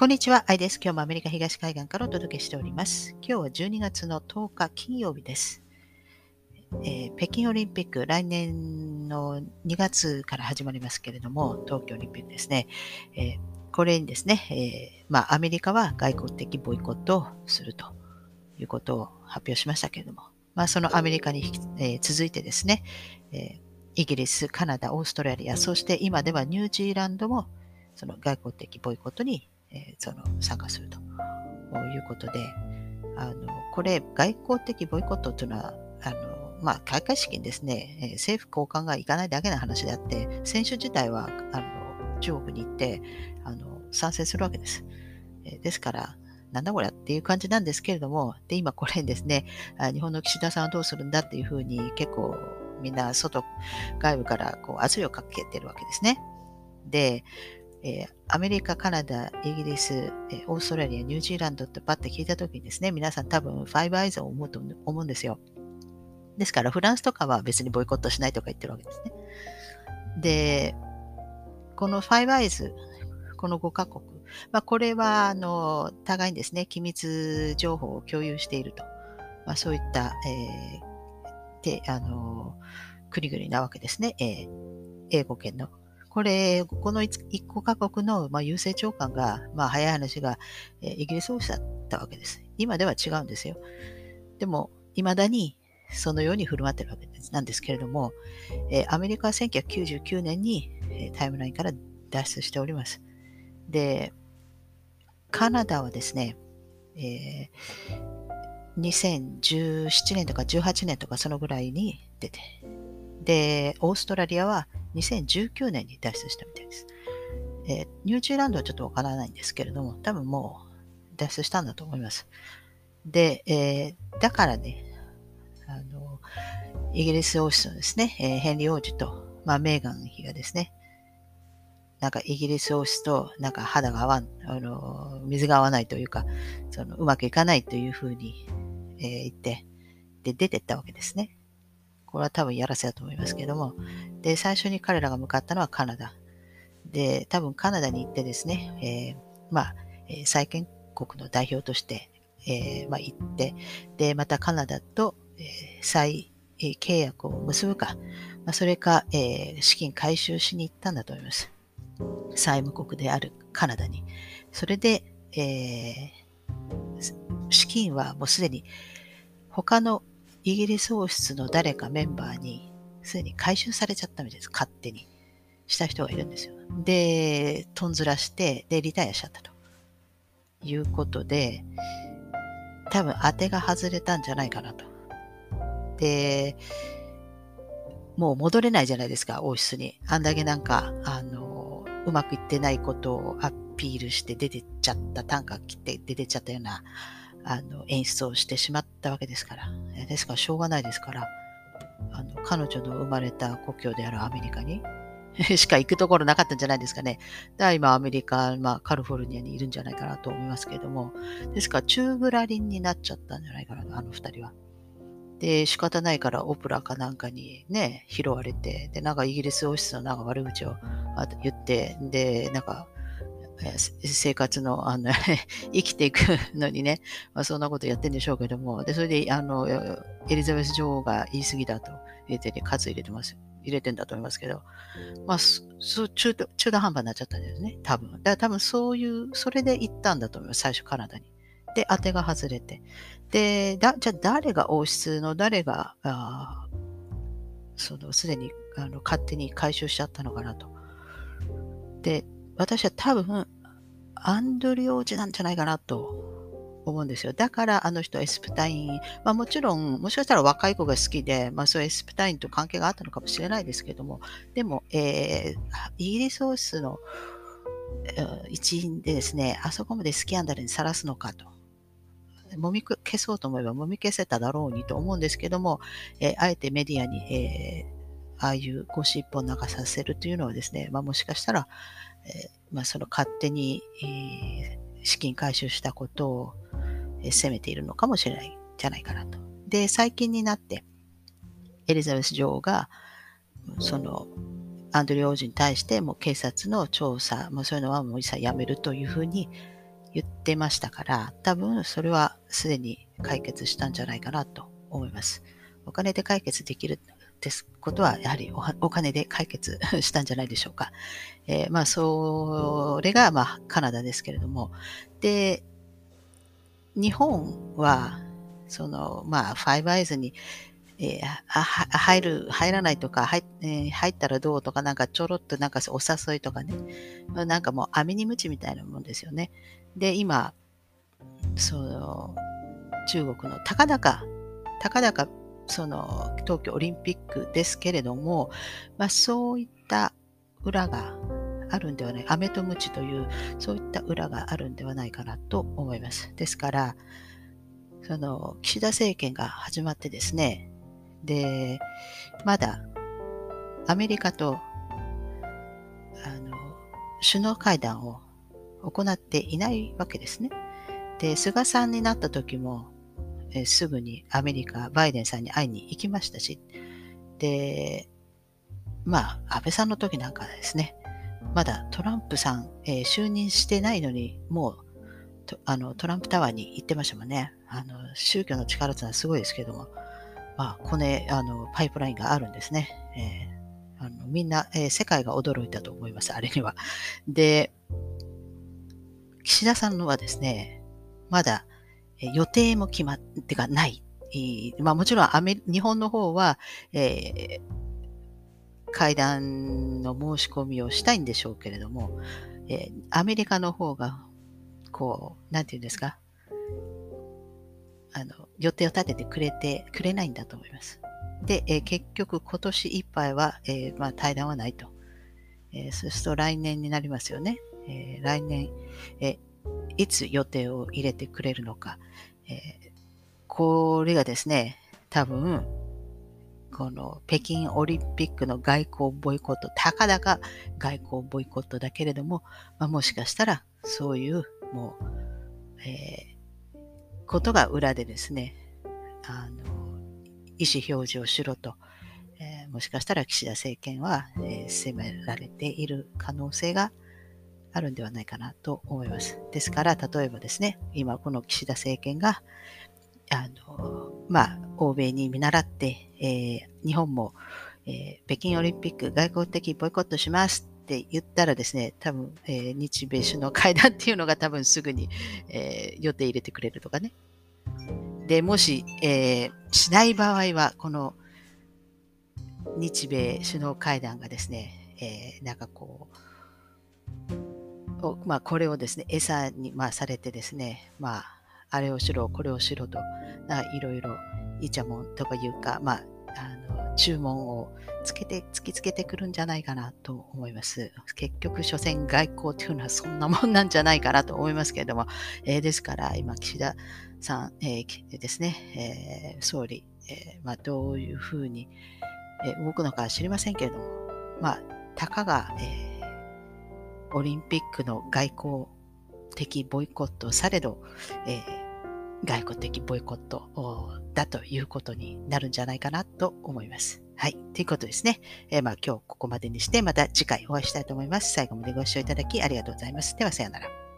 こんにちは、アイです。今日もアメリカ東海岸からお届けしております。今日は12月の10日金曜日です。えー、北京オリンピック、来年の2月から始まりますけれども、東京オリンピックですね。えー、これにですね、えー、まあ、アメリカは外交的ボイコットをするということを発表しましたけれども、まあ、そのアメリカに、え続いてですね、えイギリス、カナダ、オーストラリア、そして今ではニュージーランドもその外交的ボイコットにえー、その参加するということで、あのこれ、外交的ボイコットというのは、あのまあ、開会式にですね、えー、政府高官が行かないだけの話であって、選手自体はあの中国に行ってあの参戦するわけです。えー、ですから、なんだこれっていう感じなんですけれども、で、今これにですね、日本の岸田さんはどうするんだっていうふうに結構みんな外、外部からこう圧力をかけてるわけですね。で、えー、アメリカ、カナダ、イギリス、えー、オーストラリア、ニュージーランドってパッて聞いたときにですね、皆さん多分ファイブアイズを思うと思うんですよ。ですから、フランスとかは別にボイコットしないとか言ってるわけですね。で、このファイブアイズ、この5カ国、まあ、これは、あの、互いにですね、機密情報を共有していると。まあ、そういった、えー、て、あの、国々なわけですね。えー、英語圏のこれ、この一個カ国の、まあ、郵政長官が、まあ、早い話が、えー、イギリス王室だったわけです。今では違うんですよ。でも、未だにそのように振る舞ってるわけですなんですけれども、えー、アメリカは1999年に、えー、タイムラインから脱出しております。で、カナダはですね、えー、2017年とか18年とかそのぐらいに出て、で、オーストラリアは2019年に脱出したみたいです。えー、ニュージーランドはちょっとわからないんですけれども、多分もう脱出したんだと思います。で、えー、だからね、あの、イギリス王室のですね、えー、ヘンリー王子と、まあ、メーガン妃がですね、なんかイギリス王室となんか肌が合わん、あの、水が合わないというか、そのうまくいかないというふうに、えー、言って、で、出てったわけですね。これは多分やらせだと思いますけども、で、最初に彼らが向かったのはカナダ。で、多分カナダに行ってですね、えー、まあ、えー、債権国の代表として、えー、まあ、行って、で、またカナダと、えー、再、契約を結ぶか、まあ、それか、えー、資金回収しに行ったんだと思います。債務国であるカナダに。それで、えー、資金はもうすでに他のイギリス王室の誰かメンバーにすでに回収されちゃったみたいです。勝手に。した人がいるんですよ。で、とんずらして、で、リタイアしちゃったと。いうことで、多分当てが外れたんじゃないかなと。で、もう戻れないじゃないですか、王室に。あんだけなんか、あの、うまくいってないことをアピールして出てっちゃった、短歌切って出てっちゃったようなあの演出をしてしまったわけですから。ですから、しょうがないですから、あの彼女の生まれた故郷であるアメリカに しか行くところなかったんじゃないですかね。だから今アメリカ、まあ、カリフォルニアにいるんじゃないかなと思いますけれども、ですから宙ぶらりんになっちゃったんじゃないかな、あの二人は。で、仕方ないからオプラかなんかにね、拾われて、で、なんかイギリス王室のなんか悪口を言って、で、なんか生活の、あの 生きていくのにね、まあ、そんなことやってんでしょうけども、で、それで、あの、エリザベス女王が言い過ぎだと入れてね、数入れてます。入れてんだと思いますけど、まあ、そ中途、中途半端になっちゃったんですね、多分。だから多分そういう、それで行ったんだと思います、最初カナダに。で、当てが外れて。で、だじゃあ誰が王室の誰が、あその、すでにあの勝手に回収しちゃったのかなと。で、私は多分、アンドリュー王子なんじゃないかなと思うんですよ。だからあの人はエスプタイン、まあもちろん、もしかしたら若い子が好きで、まあそういうエスプタインと関係があったのかもしれないですけども、でも、えー、イギリス王室の一員でですね、あそこまでスキャンダルにさらすのかと。もみ消そうと思えばもみ消せただろうにと思うんですけども、えー、あえてメディアに、えー、ああいうゴシップを流させるというのはですね、まあ、もしかしたら、えまあ、その勝手に、えー、資金回収したことを、えー、責めているのかもしれないじゃないかなと。で、最近になって、エリザベス女王が、その、アンドリュー王子に対してもう警察の調査、もうそういうのはもう一切やめるというふうに、言ってましたから、多分それはすでに解決したんじゃないかなと思います。お金で解決できるですことは、やはりお金で解決したんじゃないでしょうか。えー、まあ、それが、まあ、カナダですけれども。で、日本は、その、まあ、ファイブアイズに、えー、入る、入らないとか、入,、えー、入ったらどうとか、なんかちょろっとなんかお誘いとかね、なんかもう網に鞭みたいなもんですよね。で、今、その、中国のたかだか、たかだか、その、東京オリンピックですけれども、まあ、そういった裏があるんではない、飴と鞭という、そういった裏があるんではないかなと思います。ですから、その、岸田政権が始まってですね、で、まだ、アメリカと、あの、首脳会談を行っていないわけですね。で、菅さんになった時も、えすぐにアメリカ、バイデンさんに会いに行きましたし、で、まあ、安倍さんの時なんかですね、まだトランプさん、えー、就任してないのに、もうあのトランプタワーに行ってましたもんね。あの宗教の力ってのはすごいですけども、まあ、これあのパイプラインがあるんですね。えー、あのみんな、えー、世界が驚いたと思います、あれには。で、岸田さんのはですね、まだ予定も決まってがない。まあ、もちろんアメ日本の方は、えー、会談の申し込みをしたいんでしょうけれども、えー、アメリカの方が、こう、なんていうんですか、あの、予定を立ててくれて、くれないんだと思います。で、えー、結局今年いっぱいは、えー、まあ、対談はないと。え、そうすると来年になりますよね。え来年、えいつ予定を入れてくれるのか。えこれがですね、多分、この北京オリンピックの外交ボイコット、たかだか外交ボイコットだけれども、まあ、もしかしたらそういうもう、えー、ことが裏でですね、あの、意思表示をしろと、えー、もしかしたら岸田政権は、えー、責められている可能性があるんではないかなと思います。ですから、例えばですね、今この岸田政権が、あの、まあ、欧米に見習って、えー、日本も、えー、北京オリンピック外交的ボイコットしますって言ったらですね、多分、えー、日米首脳会談っていうのが多分すぐに、え予定入れてくれるとかね。で、もし、えしない場合は、この日米首脳会談がですね、えなんかこう、まあ、これをですね、餌に、まあ、されてですね、まあ、あれをしろ、これをしろと、いろいろ、いちゃもんとかいうか、まあ、あの注文をつけて、突きつけてくるんじゃないかなと思います。結局、所詮外交というのはそんなもんなんじゃないかなと思いますけれども、えー、ですから、今、岸田さん、えー、ですね、えー、総理、えまあ、どういうふうに、え動くのか知りませんけれども、まあ、たかが、えオリンピックの外交的ボイコットされど、え外交的ボイコットだということになるんじゃないかなと思います。はい。ということですね。えー、まあ今日ここまでにして、また次回お会いしたいと思います。最後までご視聴いただきありがとうございます。では、さようなら。